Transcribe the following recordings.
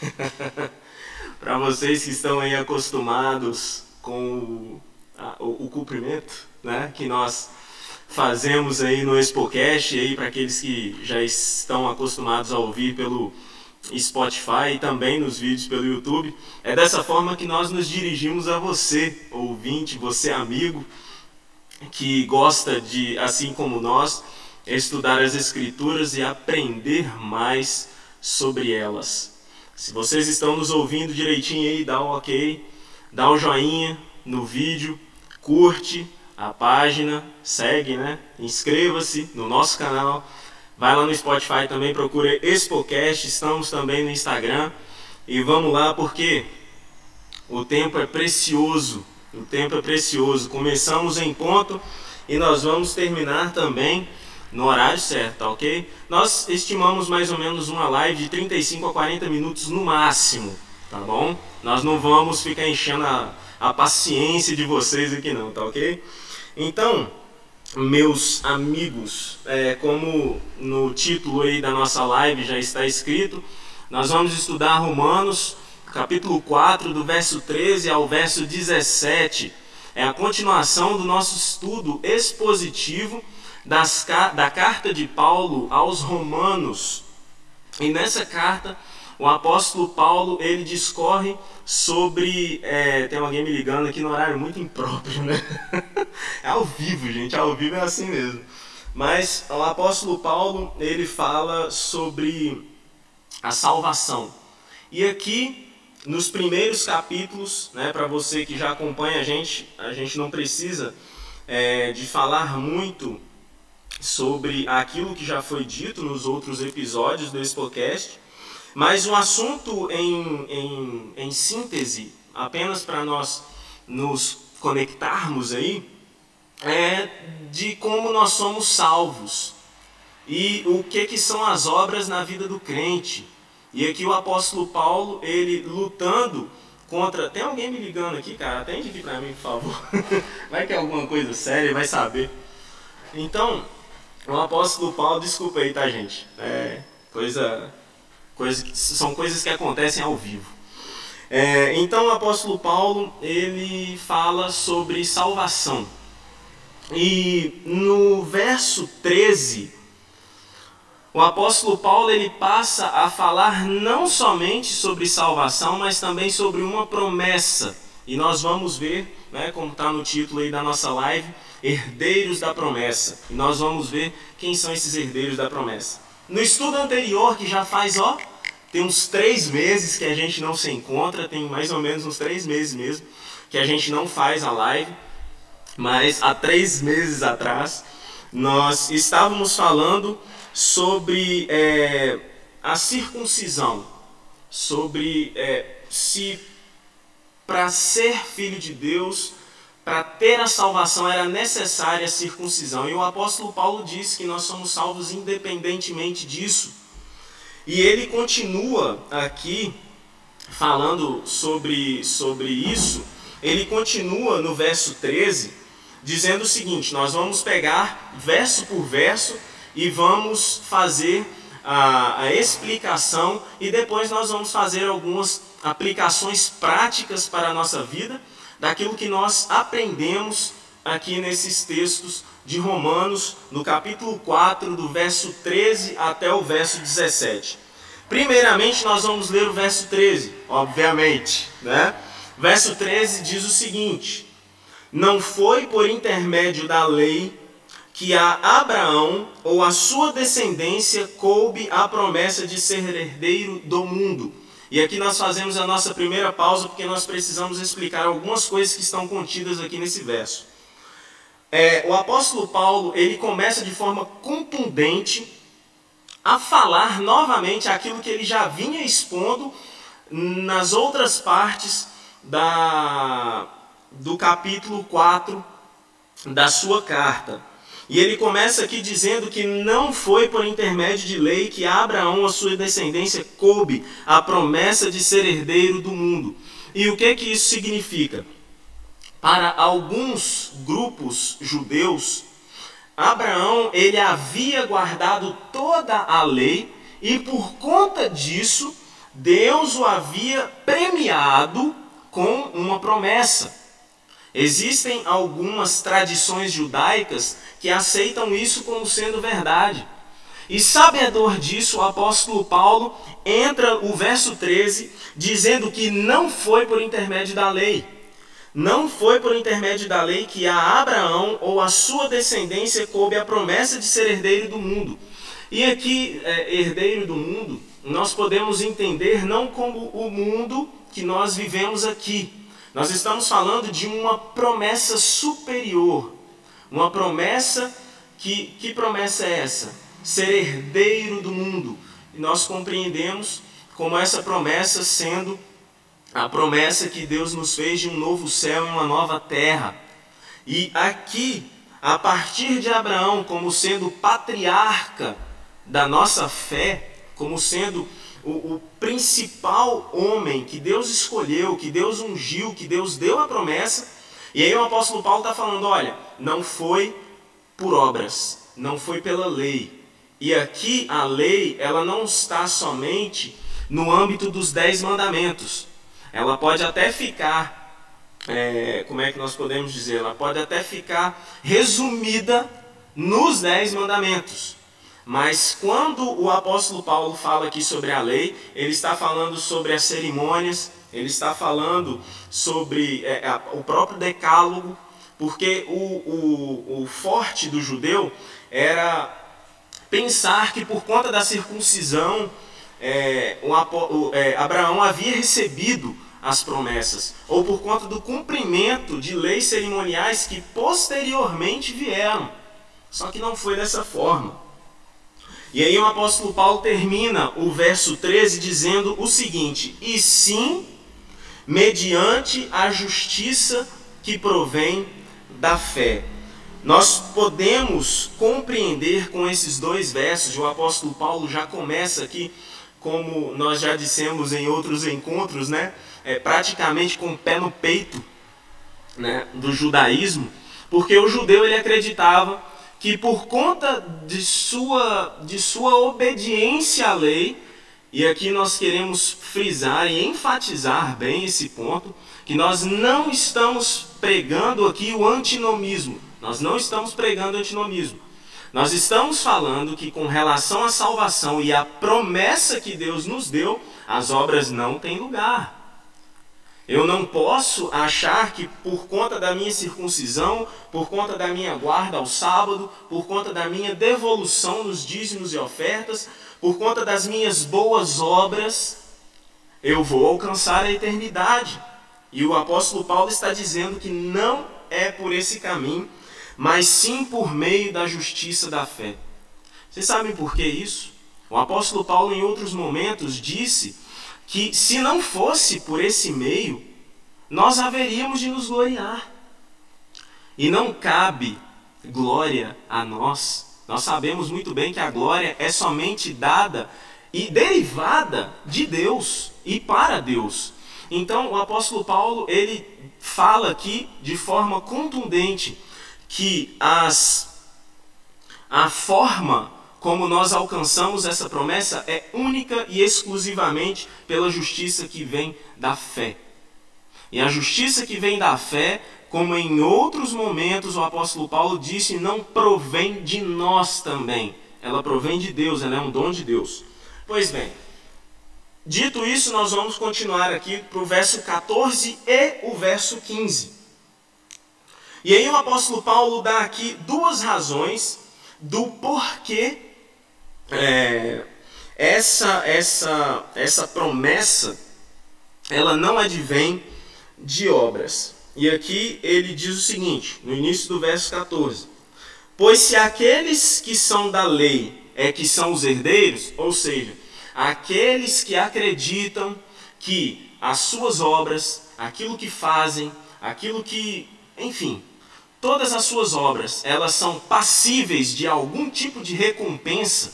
Para vocês que estão aí acostumados com o, a, o, o cumprimento, né, que nós fazemos aí no Expocast, aí para aqueles que já estão acostumados a ouvir pelo Spotify e também nos vídeos pelo YouTube. É dessa forma que nós nos dirigimos a você, ouvinte, você amigo, que gosta de, assim como nós, estudar as Escrituras e aprender mais sobre elas. Se vocês estão nos ouvindo direitinho aí, dá um ok, dá um joinha no vídeo, curte a página, segue, né? Inscreva-se no nosso canal. Vai lá no Spotify também, procura Expocast, estamos também no Instagram. E vamos lá porque o tempo é precioso. O tempo é precioso. Começamos em ponto e nós vamos terminar também no horário certo, tá ok? Nós estimamos mais ou menos uma live de 35 a 40 minutos no máximo, tá bom? Nós não vamos ficar enchendo a, a paciência de vocês aqui não, tá ok? Então, meus amigos, é, como no título aí da nossa live já está escrito, nós vamos estudar Romanos, capítulo 4, do verso 13 ao verso 17. É a continuação do nosso estudo expositivo das, da carta de Paulo aos Romanos. E nessa carta, o apóstolo Paulo ele discorre sobre. É, tem alguém me ligando aqui no horário muito impróprio, né? é ao vivo, gente, ao vivo é assim mesmo. Mas o apóstolo Paulo ele fala sobre a salvação. E aqui, nos primeiros capítulos, né, para você que já acompanha a gente, a gente não precisa é, de falar muito sobre aquilo que já foi dito nos outros episódios do podcast, mas o assunto em, em, em síntese, apenas para nós nos conectarmos aí, é de como nós somos salvos e o que, que são as obras na vida do crente. E aqui o apóstolo Paulo, ele lutando contra. Tem alguém me ligando aqui, cara? Atende aqui para mim, por favor. Vai que é alguma coisa séria, vai saber. Então, o apóstolo Paulo, desculpa aí, tá, gente? É coisa, coisa, são coisas que acontecem ao vivo. É, então, o apóstolo Paulo ele fala sobre salvação. E no verso 13, o apóstolo Paulo ele passa a falar não somente sobre salvação, mas também sobre uma promessa. E nós vamos ver, né, como está no título aí da nossa live, herdeiros da promessa. E nós vamos ver quem são esses herdeiros da promessa. No estudo anterior, que já faz, ó, tem uns três meses que a gente não se encontra, tem mais ou menos uns três meses mesmo, que a gente não faz a live, mas há três meses atrás, nós estávamos falando sobre é, a circuncisão, sobre é, se para ser filho de Deus para ter a salvação era necessária a circuncisão. E o apóstolo Paulo diz que nós somos salvos independentemente disso. E ele continua aqui falando sobre, sobre isso. Ele continua no verso 13, dizendo o seguinte: nós vamos pegar verso por verso e vamos fazer a, a explicação, e depois nós vamos fazer algumas aplicações práticas para a nossa vida daquilo que nós aprendemos aqui nesses textos de Romanos, no capítulo 4, do verso 13 até o verso 17. Primeiramente, nós vamos ler o verso 13, obviamente, né? Verso 13 diz o seguinte: Não foi por intermédio da lei que a Abraão ou a sua descendência coube a promessa de ser herdeiro do mundo e aqui nós fazemos a nossa primeira pausa porque nós precisamos explicar algumas coisas que estão contidas aqui nesse verso. É, o apóstolo Paulo ele começa de forma contundente a falar novamente aquilo que ele já vinha expondo nas outras partes da, do capítulo 4 da sua carta. E ele começa aqui dizendo que não foi por intermédio de lei que Abraão, a sua descendência, coube a promessa de ser herdeiro do mundo. E o que que isso significa? Para alguns grupos judeus, Abraão ele havia guardado toda a lei e por conta disso Deus o havia premiado com uma promessa. Existem algumas tradições judaicas que aceitam isso como sendo verdade. E sabedor disso, o apóstolo Paulo entra o verso 13 dizendo que não foi por intermédio da lei. Não foi por intermédio da lei que a Abraão ou a sua descendência coube a promessa de ser herdeiro do mundo. E aqui, é, herdeiro do mundo, nós podemos entender não como o mundo que nós vivemos aqui. Nós estamos falando de uma promessa superior. Uma promessa que que promessa é essa? Ser herdeiro do mundo. E nós compreendemos como essa promessa sendo a promessa que Deus nos fez de um novo céu e uma nova terra. E aqui, a partir de Abraão, como sendo patriarca da nossa fé, como sendo o, o principal homem que Deus escolheu, que Deus ungiu, que Deus deu a promessa. E aí o apóstolo Paulo está falando: olha, não foi por obras, não foi pela lei. E aqui a lei, ela não está somente no âmbito dos dez mandamentos. Ela pode até ficar, é, como é que nós podemos dizer? Ela pode até ficar resumida nos dez mandamentos. Mas quando o apóstolo Paulo fala aqui sobre a lei, ele está falando sobre as cerimônias, ele está falando sobre é, a, o próprio decálogo, porque o, o, o forte do judeu era pensar que por conta da circuncisão, é, o, é, Abraão havia recebido as promessas, ou por conta do cumprimento de leis cerimoniais que posteriormente vieram. Só que não foi dessa forma. E aí o apóstolo Paulo termina o verso 13 dizendo o seguinte: E sim, mediante a justiça que provém da fé. Nós podemos compreender com esses dois versos, o apóstolo Paulo já começa aqui, como nós já dissemos em outros encontros, né? É, praticamente com o pé no peito né, do judaísmo, porque o judeu ele acreditava que por conta de sua, de sua obediência à lei, e aqui nós queremos frisar e enfatizar bem esse ponto, que nós não estamos pregando aqui o antinomismo. Nós não estamos pregando antinomismo. Nós estamos falando que com relação à salvação e à promessa que Deus nos deu, as obras não têm lugar. Eu não posso achar que por conta da minha circuncisão, por conta da minha guarda ao sábado, por conta da minha devolução nos dízimos e ofertas, por conta das minhas boas obras, eu vou alcançar a eternidade. E o apóstolo Paulo está dizendo que não é por esse caminho, mas sim por meio da justiça da fé. Vocês sabem por que isso? O apóstolo Paulo, em outros momentos, disse que se não fosse por esse meio, nós haveríamos de nos gloriar. E não cabe glória a nós. Nós sabemos muito bem que a glória é somente dada e derivada de Deus e para Deus. Então, o apóstolo Paulo, ele fala aqui de forma contundente que as a forma como nós alcançamos essa promessa é única e exclusivamente pela justiça que vem da fé. E a justiça que vem da fé, como em outros momentos o apóstolo Paulo disse, não provém de nós também. Ela provém de Deus, ela é um dom de Deus. Pois bem, dito isso, nós vamos continuar aqui para o verso 14 e o verso 15. E aí o apóstolo Paulo dá aqui duas razões do porquê é, essa, essa, essa promessa ela não advém de obras. E aqui ele diz o seguinte, no início do verso 14: Pois se aqueles que são da lei é que são os herdeiros, ou seja, aqueles que acreditam que as suas obras, aquilo que fazem, aquilo que, enfim, todas as suas obras, elas são passíveis de algum tipo de recompensa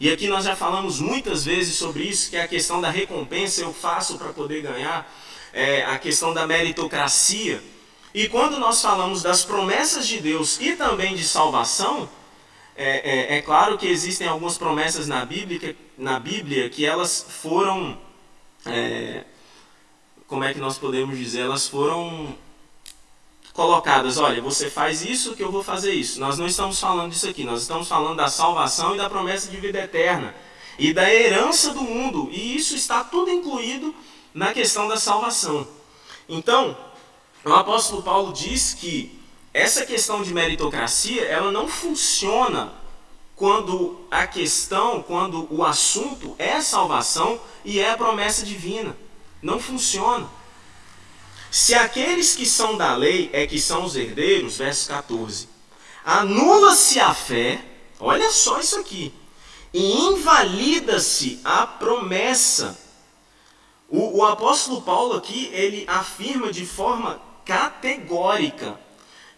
e aqui nós já falamos muitas vezes sobre isso, que é a questão da recompensa eu faço para poder ganhar, é, a questão da meritocracia. E quando nós falamos das promessas de Deus e também de salvação, é, é, é claro que existem algumas promessas na Bíblia, na Bíblia que elas foram é, como é que nós podemos dizer, elas foram colocadas, olha, você faz isso que eu vou fazer isso. Nós não estamos falando disso aqui, nós estamos falando da salvação e da promessa de vida eterna e da herança do mundo, e isso está tudo incluído na questão da salvação. Então, o apóstolo Paulo diz que essa questão de meritocracia, ela não funciona quando a questão, quando o assunto é salvação e é a promessa divina. Não funciona. Se aqueles que são da lei é que são os herdeiros, verso 14, anula-se a fé, olha só isso aqui, e invalida-se a promessa. O, o apóstolo Paulo aqui, ele afirma de forma categórica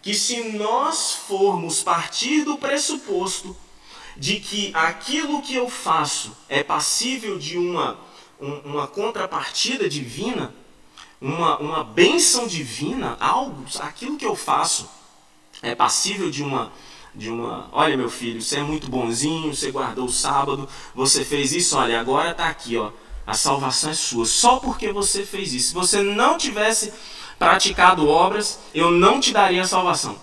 que se nós formos partir do pressuposto de que aquilo que eu faço é passível de uma, uma contrapartida divina, uma, uma bênção divina, algo, aquilo que eu faço é passível de uma, de uma, olha meu filho, você é muito bonzinho, você guardou o sábado, você fez isso, olha, agora está aqui, ó, a salvação é sua, só porque você fez isso. Se você não tivesse praticado obras, eu não te daria a salvação.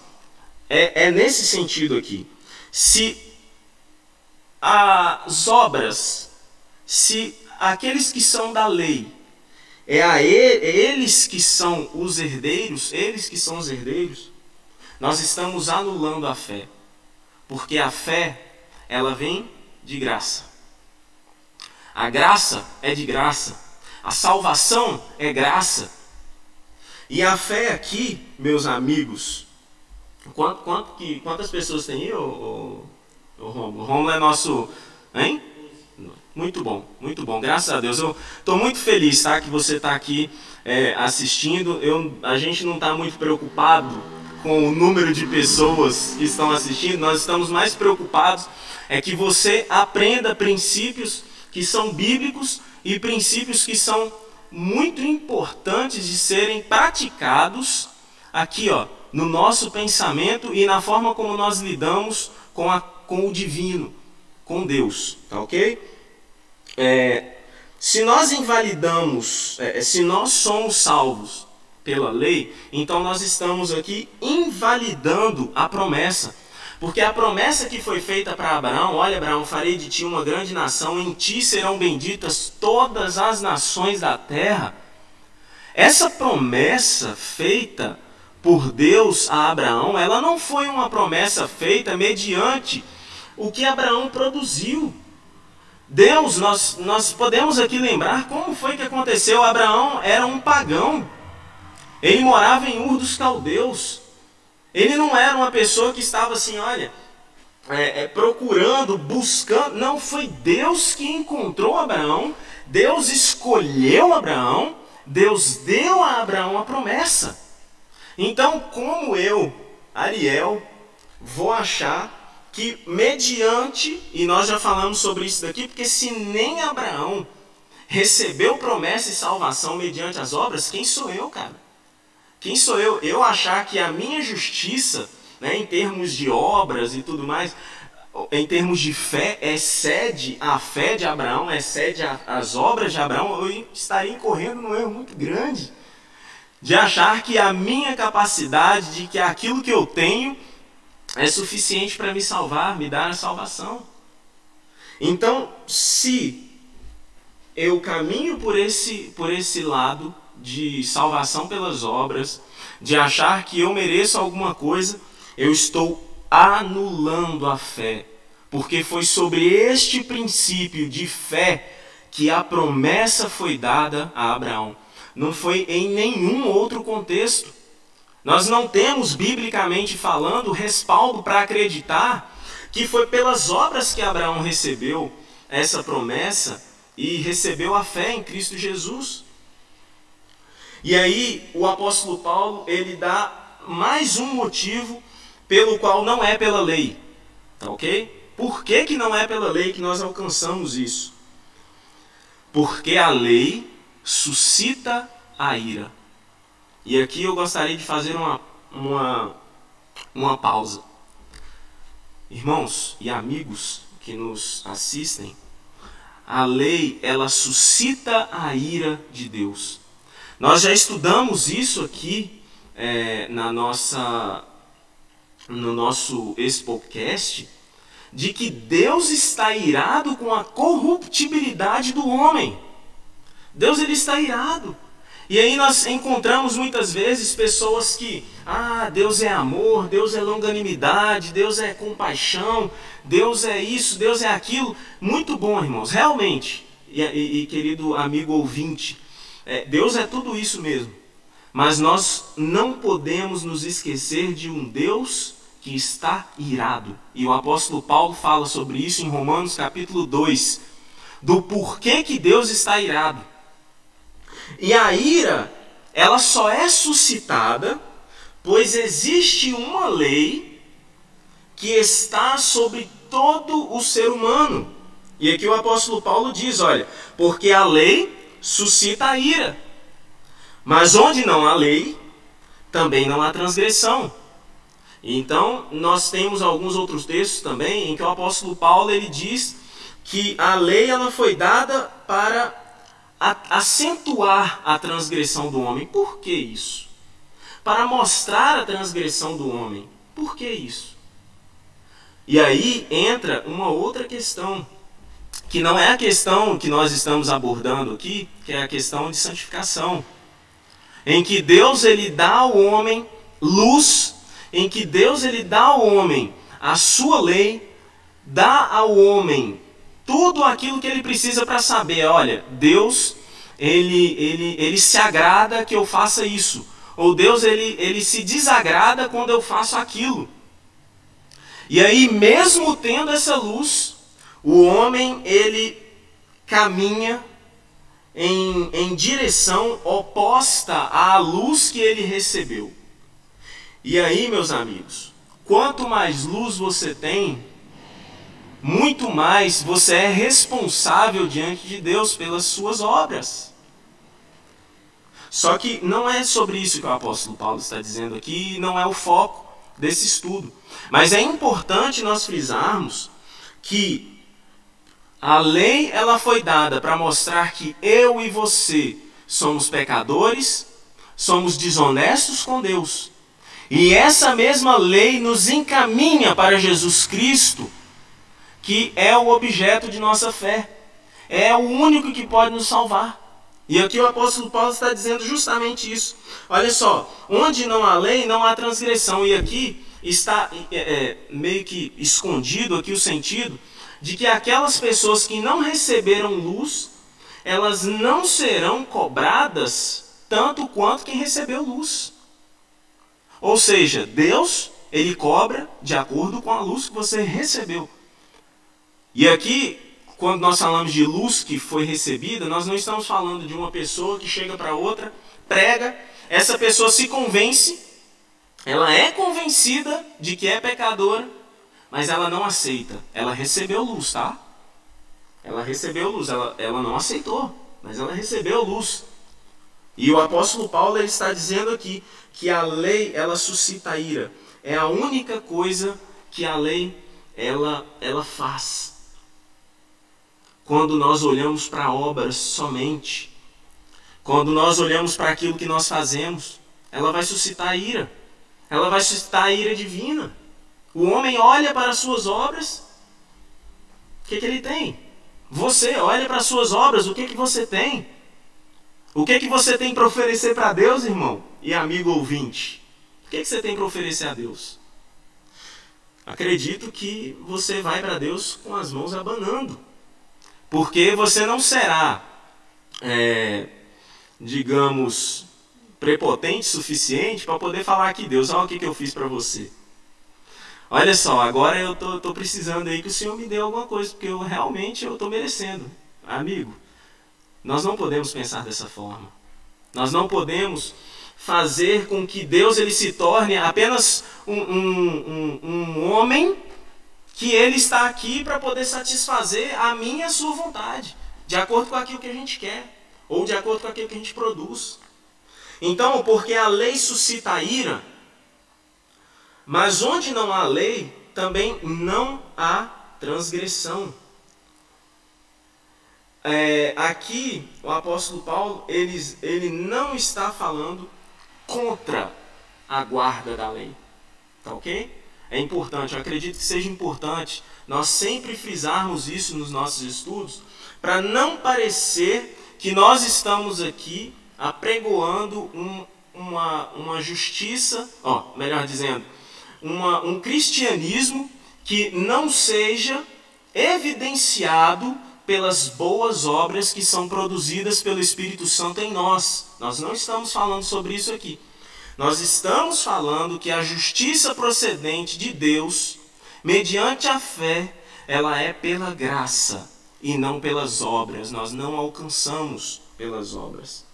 É, é nesse sentido aqui. Se as obras, se aqueles que são da lei é a ele, é eles que são os herdeiros, eles que são os herdeiros, nós estamos anulando a fé. Porque a fé, ela vem de graça. A graça é de graça. A salvação é graça. E a fé aqui, meus amigos, quanto, quanto que, quantas pessoas tem aí, o, o, o Romulo? O Romulo é nosso. Hein? Muito bom, muito bom. Graças a Deus. Eu estou muito feliz tá, que você está aqui é, assistindo. Eu, a gente não está muito preocupado com o número de pessoas que estão assistindo. Nós estamos mais preocupados é que você aprenda princípios que são bíblicos e princípios que são muito importantes de serem praticados aqui, ó, no nosso pensamento e na forma como nós lidamos com, a, com o divino, com Deus, tá ok? É, se nós invalidamos, é, se nós somos salvos pela lei, então nós estamos aqui invalidando a promessa. Porque a promessa que foi feita para Abraão, olha Abraão, farei de ti uma grande nação, em ti serão benditas todas as nações da terra. Essa promessa feita por Deus a Abraão, ela não foi uma promessa feita mediante o que Abraão produziu. Deus, nós, nós podemos aqui lembrar como foi que aconteceu. Abraão era um pagão. Ele morava em Ur dos Caldeus. Ele não era uma pessoa que estava assim, olha, é, é, procurando, buscando. Não, foi Deus que encontrou Abraão. Deus escolheu Abraão. Deus deu a Abraão a promessa. Então, como eu, Ariel, vou achar que mediante, e nós já falamos sobre isso daqui, porque se nem Abraão recebeu promessa e salvação mediante as obras, quem sou eu, cara? Quem sou eu? Eu achar que a minha justiça, né, em termos de obras e tudo mais, em termos de fé, excede a fé de Abraão, excede a, as obras de Abraão, eu estaria incorrendo num erro muito grande. De achar que a minha capacidade, de que aquilo que eu tenho, é suficiente para me salvar, me dar a salvação. Então, se eu caminho por esse, por esse lado de salvação pelas obras, de achar que eu mereço alguma coisa, eu estou anulando a fé. Porque foi sobre este princípio de fé que a promessa foi dada a Abraão. Não foi em nenhum outro contexto. Nós não temos, biblicamente falando, respaldo para acreditar que foi pelas obras que Abraão recebeu essa promessa e recebeu a fé em Cristo Jesus. E aí o apóstolo Paulo, ele dá mais um motivo pelo qual não é pela lei. Tá ok? Por que, que não é pela lei que nós alcançamos isso? Porque a lei suscita a ira. E aqui eu gostaria de fazer uma, uma, uma pausa. Irmãos e amigos que nos assistem, a lei ela suscita a ira de Deus. Nós já estudamos isso aqui é, na nossa, no nosso Expocast, de que Deus está irado com a corruptibilidade do homem. Deus ele está irado. E aí nós encontramos muitas vezes pessoas que, ah, Deus é amor, Deus é longanimidade, Deus é compaixão, Deus é isso, Deus é aquilo. Muito bom, irmãos, realmente. E, e, e querido amigo ouvinte, é, Deus é tudo isso mesmo. Mas nós não podemos nos esquecer de um Deus que está irado. E o apóstolo Paulo fala sobre isso em Romanos capítulo 2, do porquê que Deus está irado. E a ira, ela só é suscitada pois existe uma lei que está sobre todo o ser humano. E aqui o apóstolo Paulo diz, olha, porque a lei suscita a ira. Mas onde não há lei, também não há transgressão. Então, nós temos alguns outros textos também em que o apóstolo Paulo ele diz que a lei ela foi dada para acentuar a transgressão do homem. Por que isso? Para mostrar a transgressão do homem. Por que isso? E aí entra uma outra questão, que não é a questão que nós estamos abordando aqui, que é a questão de santificação. Em que Deus ele dá ao homem luz, em que Deus ele dá ao homem a sua lei, dá ao homem tudo aquilo que ele precisa para saber, olha, Deus, ele, ele, ele se agrada que eu faça isso. Ou Deus, ele, ele se desagrada quando eu faço aquilo. E aí, mesmo tendo essa luz, o homem, ele caminha em, em direção oposta à luz que ele recebeu. E aí, meus amigos, quanto mais luz você tem, muito mais você é responsável diante de Deus pelas suas obras. Só que não é sobre isso que o apóstolo Paulo está dizendo aqui, não é o foco desse estudo. Mas é importante nós frisarmos que a lei ela foi dada para mostrar que eu e você somos pecadores, somos desonestos com Deus. E essa mesma lei nos encaminha para Jesus Cristo que é o objeto de nossa fé. É o único que pode nos salvar. E aqui o apóstolo Paulo está dizendo justamente isso. Olha só, onde não há lei, não há transgressão. E aqui está é, é, meio que escondido aqui o sentido de que aquelas pessoas que não receberam luz, elas não serão cobradas tanto quanto quem recebeu luz. Ou seja, Deus, ele cobra de acordo com a luz que você recebeu. E aqui, quando nós falamos de luz que foi recebida, nós não estamos falando de uma pessoa que chega para outra, prega, essa pessoa se convence, ela é convencida de que é pecadora, mas ela não aceita. Ela recebeu luz, tá? Ela recebeu luz, ela, ela não aceitou, mas ela recebeu luz. E o apóstolo Paulo ele está dizendo aqui que a lei ela suscita ira. É a única coisa que a lei ela, ela faz quando nós olhamos para obras somente, quando nós olhamos para aquilo que nós fazemos, ela vai suscitar ira. Ela vai suscitar a ira divina. O homem olha para as suas obras, o que, que ele tem? Você olha para as suas obras, o que, que você tem? O que, que você tem para oferecer para Deus, irmão e amigo ouvinte? O que, que você tem para oferecer a Deus? Acredito que você vai para Deus com as mãos abanando. Porque você não será, é, digamos, prepotente suficiente para poder falar aqui, Deus, olha o que, que eu fiz para você. Olha só, agora eu tô, tô precisando aí que o Senhor me dê alguma coisa, porque eu realmente eu tô merecendo. Amigo, nós não podemos pensar dessa forma. Nós não podemos fazer com que Deus ele se torne apenas um, um, um, um homem que ele está aqui para poder satisfazer a minha e a sua vontade, de acordo com aquilo que a gente quer, ou de acordo com aquilo que a gente produz. Então, porque a lei suscita a ira, mas onde não há lei, também não há transgressão. é, aqui o apóstolo Paulo ele, ele não está falando contra a guarda da lei. Tá ok? É importante, eu acredito que seja importante nós sempre frisarmos isso nos nossos estudos, para não parecer que nós estamos aqui apregoando um, uma, uma justiça, ó, melhor dizendo, uma, um cristianismo que não seja evidenciado pelas boas obras que são produzidas pelo Espírito Santo em nós. Nós não estamos falando sobre isso aqui. Nós estamos falando que a justiça procedente de Deus, mediante a fé, ela é pela graça e não pelas obras. Nós não alcançamos pelas obras.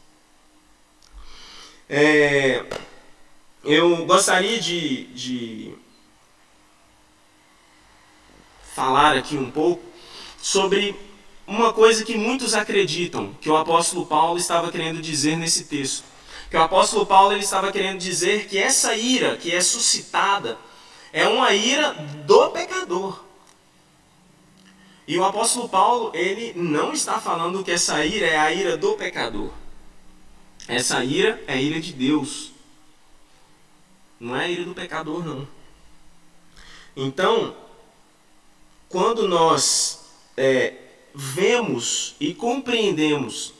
É, eu gostaria de, de falar aqui um pouco sobre uma coisa que muitos acreditam que o apóstolo Paulo estava querendo dizer nesse texto. Que o apóstolo Paulo ele estava querendo dizer que essa ira que é suscitada é uma ira do pecador. E o apóstolo Paulo, ele não está falando que essa ira é a ira do pecador. Essa ira é a ira de Deus. Não é a ira do pecador, não. Então, quando nós é, vemos e compreendemos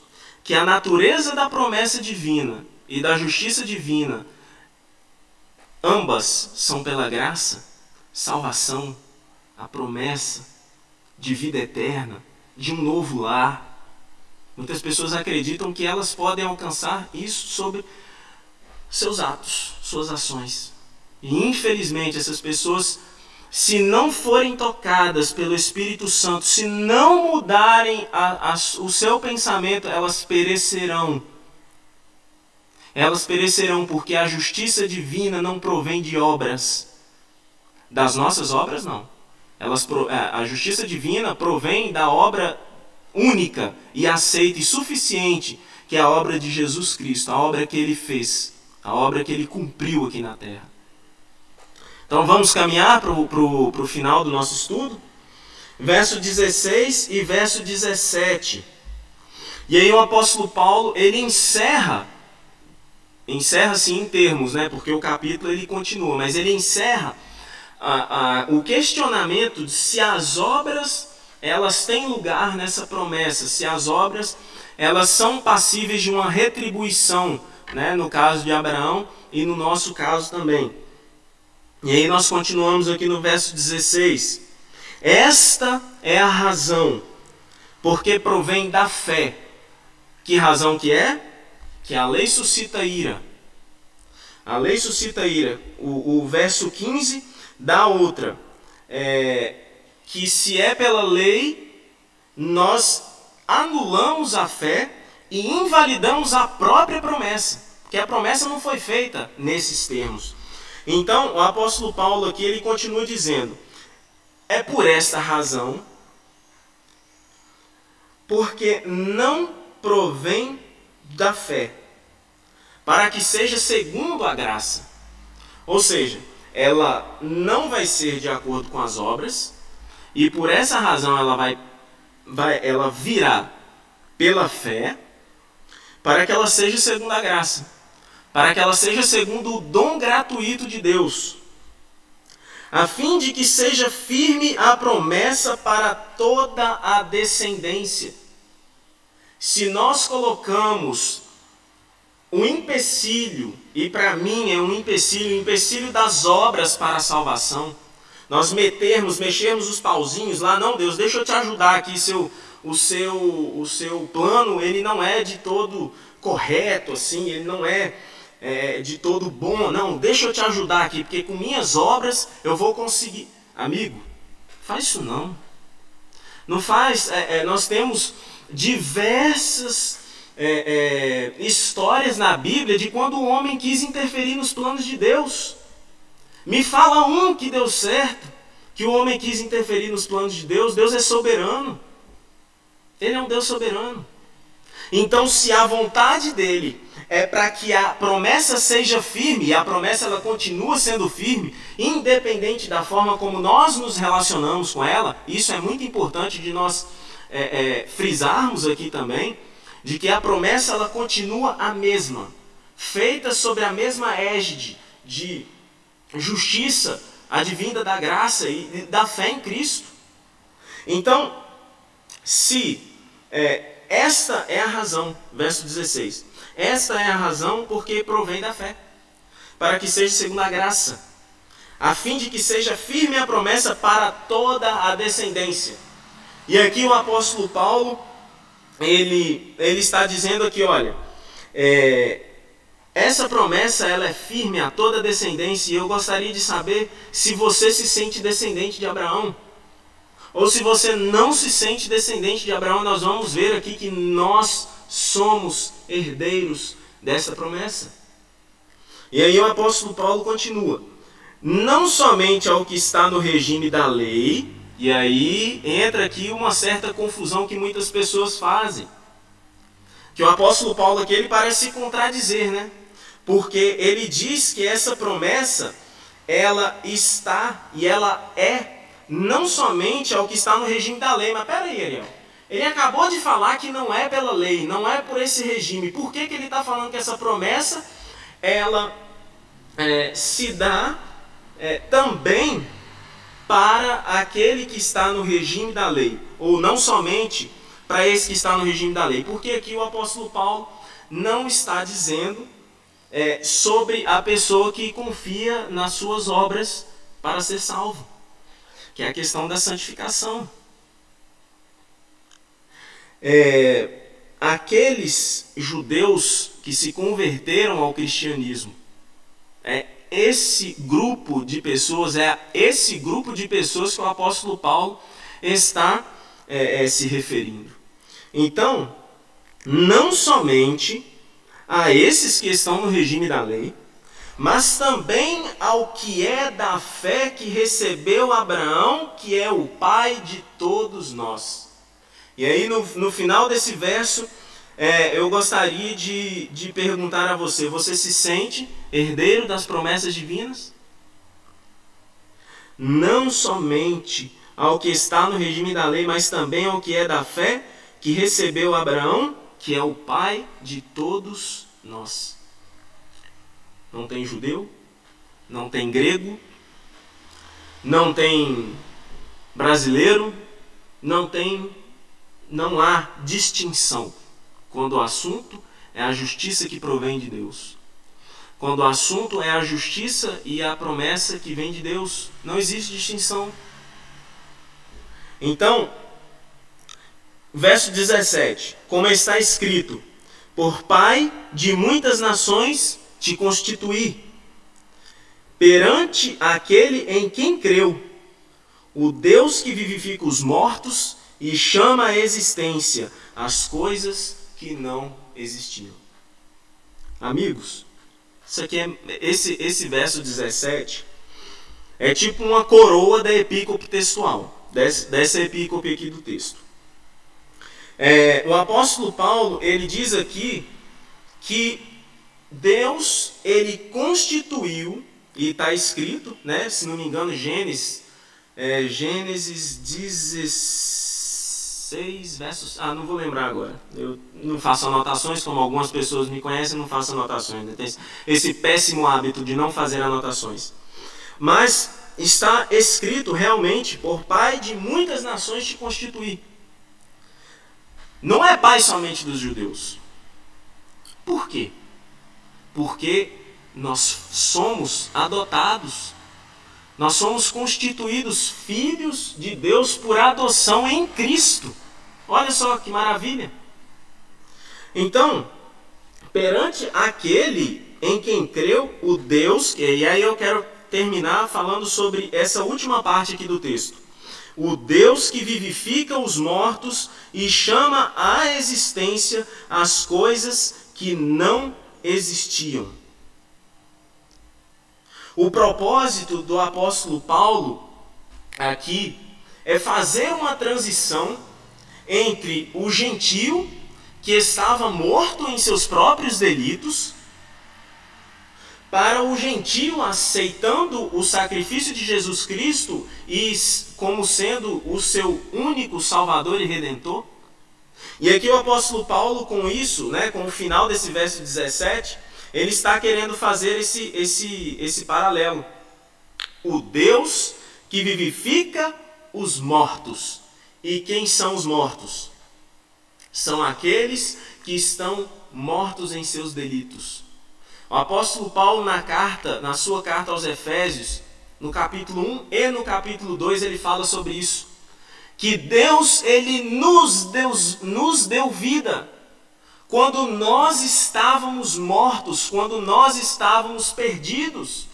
que a natureza da promessa divina e da justiça divina, ambas são pela graça, salvação, a promessa de vida eterna, de um novo lar. Muitas pessoas acreditam que elas podem alcançar isso sobre seus atos, suas ações. E infelizmente essas pessoas se não forem tocadas pelo Espírito Santo, se não mudarem a, a, o seu pensamento, elas perecerão. Elas perecerão porque a justiça divina não provém de obras. Das nossas obras, não. Elas, é, a justiça divina provém da obra única e aceita e suficiente, que é a obra de Jesus Cristo, a obra que ele fez, a obra que ele cumpriu aqui na terra. Então vamos caminhar para o final do nosso estudo. Verso 16 e verso 17. E aí o apóstolo Paulo, ele encerra, encerra sim em termos, né? Porque o capítulo ele continua, mas ele encerra a, a, o questionamento de se as obras elas têm lugar nessa promessa, se as obras elas são passíveis de uma retribuição, né? No caso de Abraão e no nosso caso também. E aí nós continuamos aqui no verso 16. Esta é a razão, porque provém da fé. Que razão que é? Que a lei suscita ira. A lei suscita ira. O, o verso 15 dá outra. É, que se é pela lei, nós anulamos a fé e invalidamos a própria promessa. Porque a promessa não foi feita nesses termos. Então, o apóstolo Paulo aqui ele continua dizendo: é por esta razão, porque não provém da fé, para que seja segundo a graça. Ou seja, ela não vai ser de acordo com as obras, e por essa razão ela vai, vai ela virá pela fé, para que ela seja segundo a graça para que ela seja segundo o dom gratuito de Deus, a fim de que seja firme a promessa para toda a descendência. Se nós colocamos um empecilho, e para mim é um empecilho, um empecilho das obras para a salvação, nós metermos, mexermos os pauzinhos lá, não, Deus, deixa eu te ajudar aqui, seu, o seu, o seu plano, ele não é de todo correto, assim, ele não é é, de todo bom, não, deixa eu te ajudar aqui, porque com minhas obras eu vou conseguir. Amigo, faz isso não. Não faz. É, é, nós temos diversas é, é, histórias na Bíblia de quando o homem quis interferir nos planos de Deus. Me fala um que deu certo, que o homem quis interferir nos planos de Deus. Deus é soberano. Ele é um Deus soberano. Então, se a vontade dele é para que a promessa seja firme, e a promessa ela continua sendo firme, independente da forma como nós nos relacionamos com ela. Isso é muito importante de nós é, é, frisarmos aqui também de que a promessa ela continua a mesma, feita sobre a mesma égide de justiça advinda da graça e da fé em Cristo. Então, se é, esta é a razão, verso 16, esta é a razão porque provém da fé, para que seja segundo a graça, a fim de que seja firme a promessa para toda a descendência. E aqui o apóstolo Paulo, ele, ele está dizendo aqui, olha, é, essa promessa ela é firme a toda a descendência e eu gostaria de saber se você se sente descendente de Abraão. Ou se você não se sente descendente de Abraão, nós vamos ver aqui que nós somos herdeiros dessa promessa. E aí o apóstolo Paulo continua: não somente ao que está no regime da lei, e aí entra aqui uma certa confusão que muitas pessoas fazem. Que o apóstolo Paulo aqui ele parece se contradizer, né? Porque ele diz que essa promessa ela está e ela é não somente ao que está no regime da lei. Mas peraí, Ariel. Ele acabou de falar que não é pela lei, não é por esse regime. Por que, que ele está falando que essa promessa ela é, se dá é, também para aquele que está no regime da lei, ou não somente para esse que está no regime da lei? Porque aqui o apóstolo Paulo não está dizendo é, sobre a pessoa que confia nas suas obras para ser salvo que é a questão da santificação. É, aqueles judeus que se converteram ao cristianismo, é esse grupo de pessoas, é esse grupo de pessoas que o apóstolo Paulo está é, é, se referindo. Então, não somente a esses que estão no regime da lei, mas também ao que é da fé que recebeu Abraão, que é o pai de todos nós. E aí, no, no final desse verso, é, eu gostaria de, de perguntar a você: você se sente herdeiro das promessas divinas? Não somente ao que está no regime da lei, mas também ao que é da fé que recebeu Abraão, que é o pai de todos nós não tem judeu, não tem grego, não tem brasileiro, não tem não há distinção quando o assunto é a justiça que provém de Deus. Quando o assunto é a justiça e a promessa que vem de Deus, não existe distinção. Então, verso 17: Como está escrito, por pai de muitas nações te constituir perante aquele em quem creu, o Deus que vivifica os mortos e chama à existência as coisas que não existiam. Amigos, isso aqui é, esse, esse verso 17 é tipo uma coroa da epícope textual, dessa, dessa epícope aqui do texto. É, o apóstolo Paulo, ele diz aqui que Deus, ele constituiu, e está escrito, né, se não me engano, Gênesis, é, Gênesis 16, versos. Ah, não vou lembrar agora. Eu não faço anotações, como algumas pessoas me conhecem, não faço anotações. Né? Tem esse péssimo hábito de não fazer anotações. Mas está escrito realmente: por pai de muitas nações te constituir. Não é pai somente dos judeus. Por quê? porque nós somos adotados, nós somos constituídos filhos de Deus por adoção em Cristo. Olha só que maravilha! Então, perante aquele em quem creu, o Deus, e aí eu quero terminar falando sobre essa última parte aqui do texto. O Deus que vivifica os mortos e chama à existência as coisas que não existiam. O propósito do apóstolo Paulo aqui é fazer uma transição entre o gentio que estava morto em seus próprios delitos para o gentio aceitando o sacrifício de Jesus Cristo e como sendo o seu único Salvador e Redentor. E aqui o apóstolo Paulo, com isso, né, com o final desse verso 17, ele está querendo fazer esse, esse, esse paralelo. O Deus que vivifica os mortos. E quem são os mortos? São aqueles que estão mortos em seus delitos. O apóstolo Paulo na carta, na sua carta aos Efésios, no capítulo 1 e no capítulo 2, ele fala sobre isso. Que Deus ele nos deu, nos deu vida quando nós estávamos mortos, quando nós estávamos perdidos.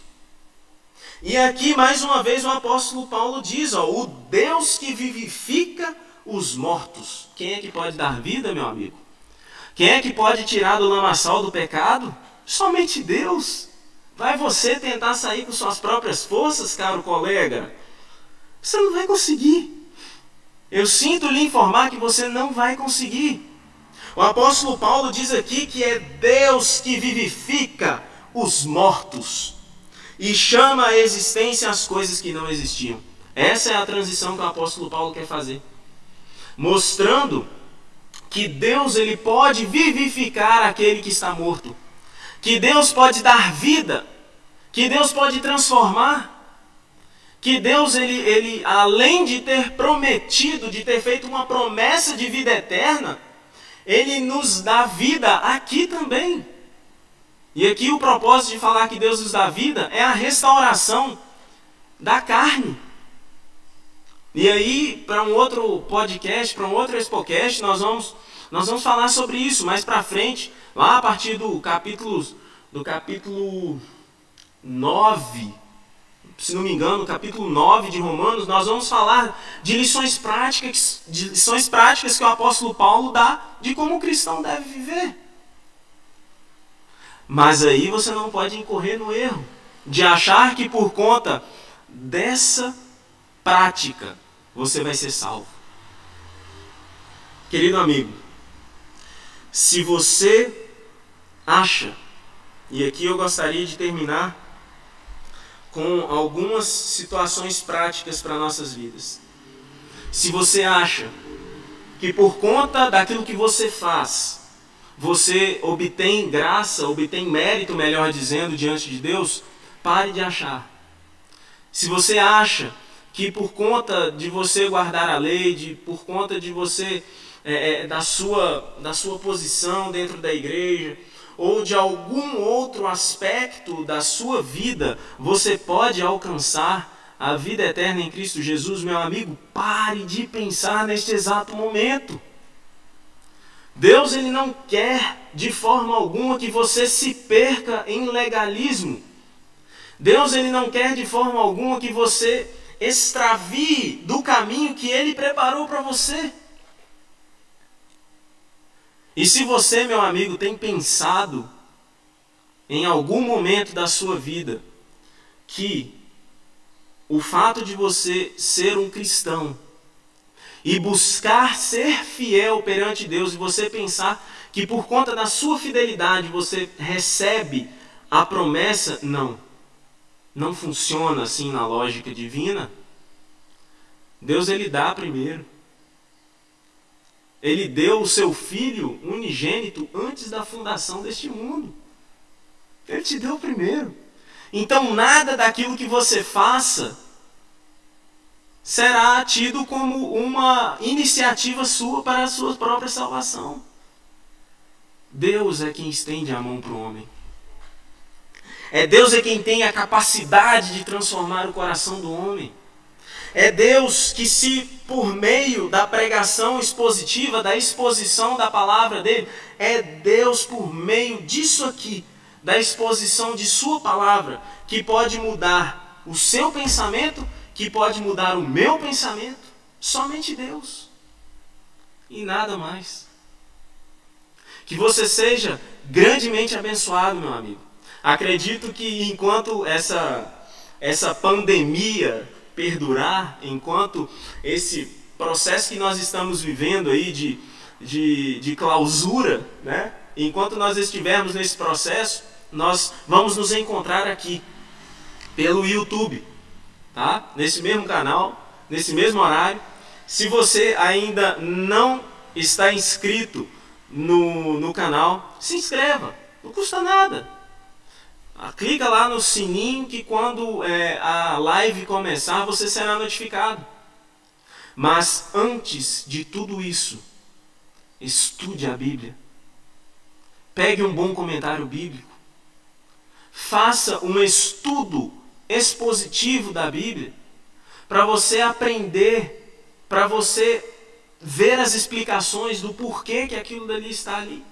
E aqui mais uma vez o apóstolo Paulo diz, ó, o Deus que vivifica os mortos. Quem é que pode dar vida, meu amigo? Quem é que pode tirar do lamaçal do pecado? Somente Deus. Vai você tentar sair com suas próprias forças, caro colega? Você não vai conseguir. Eu sinto lhe informar que você não vai conseguir. O apóstolo Paulo diz aqui que é Deus que vivifica os mortos e chama à existência as coisas que não existiam. Essa é a transição que o apóstolo Paulo quer fazer, mostrando que Deus ele pode vivificar aquele que está morto, que Deus pode dar vida, que Deus pode transformar, que Deus ele, ele além de ter prometido, de ter feito uma promessa de vida eterna, ele nos dá vida aqui também. E aqui o propósito de falar que Deus nos dá vida é a restauração da carne. E aí, para um outro podcast, para um outro expocast, nós vamos, nós vamos falar sobre isso mais para frente, lá a partir do capítulo, do capítulo 9 se não me engano, no capítulo 9 de Romanos, nós vamos falar de lições práticas, de lições práticas que o apóstolo Paulo dá de como o cristão deve viver. Mas aí você não pode incorrer no erro de achar que por conta dessa prática você vai ser salvo. Querido amigo, se você acha, e aqui eu gostaria de terminar com algumas situações práticas para nossas vidas. Se você acha que por conta daquilo que você faz, você obtém graça, obtém mérito, melhor dizendo, diante de Deus, pare de achar. Se você acha que por conta de você guardar a lei, de, por conta de você, é, é da, sua, da sua posição dentro da igreja, ou de algum outro aspecto da sua vida você pode alcançar a vida eterna em Cristo Jesus, meu amigo, pare de pensar neste exato momento. Deus ele não quer de forma alguma que você se perca em legalismo. Deus ele não quer de forma alguma que você extravie do caminho que ele preparou para você. E se você, meu amigo, tem pensado em algum momento da sua vida que o fato de você ser um cristão e buscar ser fiel perante Deus e você pensar que por conta da sua fidelidade você recebe a promessa, não. Não funciona assim na lógica divina. Deus ele dá primeiro. Ele deu o seu filho unigênito antes da fundação deste mundo. Ele te deu primeiro. Então, nada daquilo que você faça será tido como uma iniciativa sua para a sua própria salvação. Deus é quem estende a mão para o homem. É Deus é quem tem a capacidade de transformar o coração do homem. É Deus que, se por meio da pregação expositiva, da exposição da palavra dele, é Deus por meio disso aqui, da exposição de Sua palavra, que pode mudar o seu pensamento, que pode mudar o meu pensamento. Somente Deus. E nada mais. Que você seja grandemente abençoado, meu amigo. Acredito que enquanto essa, essa pandemia perdurar enquanto esse processo que nós estamos vivendo aí de, de, de clausura, né? enquanto nós estivermos nesse processo, nós vamos nos encontrar aqui pelo YouTube, tá? Nesse mesmo canal, nesse mesmo horário. Se você ainda não está inscrito no, no canal, se inscreva, não custa nada. Clica lá no sininho que quando é, a live começar você será notificado. Mas antes de tudo isso, estude a Bíblia. Pegue um bom comentário bíblico. Faça um estudo expositivo da Bíblia para você aprender, para você ver as explicações do porquê que aquilo dali está ali.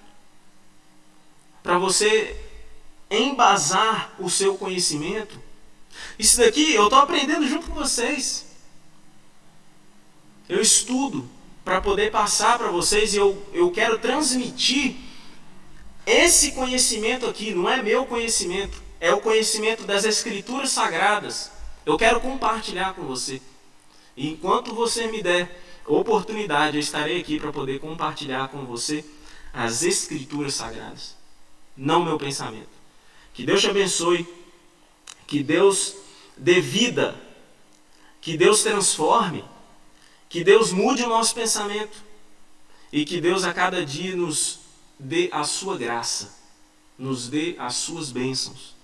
Para você embasar o seu conhecimento. Isso daqui eu estou aprendendo junto com vocês. Eu estudo para poder passar para vocês e eu, eu quero transmitir esse conhecimento aqui. Não é meu conhecimento, é o conhecimento das Escrituras Sagradas. Eu quero compartilhar com você. E enquanto você me der oportunidade, eu estarei aqui para poder compartilhar com você as Escrituras Sagradas, não meu pensamento. Que Deus te abençoe, que Deus dê vida, que Deus transforme, que Deus mude o nosso pensamento e que Deus a cada dia nos dê a sua graça, nos dê as suas bênçãos.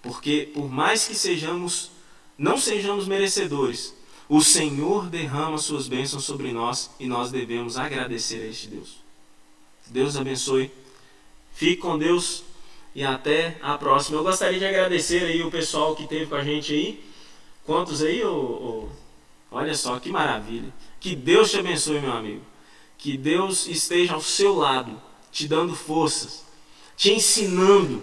Porque por mais que sejamos, não sejamos merecedores, o Senhor derrama suas bênçãos sobre nós e nós devemos agradecer a este Deus. Deus abençoe. Fique com Deus e até a próxima. Eu gostaria de agradecer aí o pessoal que teve com a gente aí. Quantos aí? Oh, oh. Olha só que maravilha. Que Deus te abençoe, meu amigo. Que Deus esteja ao seu lado, te dando forças, te ensinando,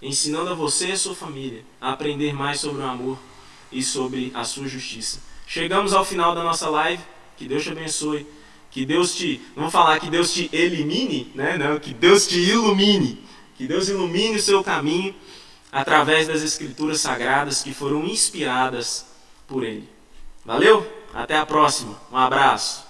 ensinando a você e a sua família a aprender mais sobre o amor e sobre a sua justiça. Chegamos ao final da nossa live. Que Deus te abençoe. Que Deus te, não vou falar que Deus te elimine, né? Não, que Deus te ilumine. Que Deus ilumine o seu caminho através das escrituras sagradas que foram inspiradas por ele. Valeu? Até a próxima. Um abraço.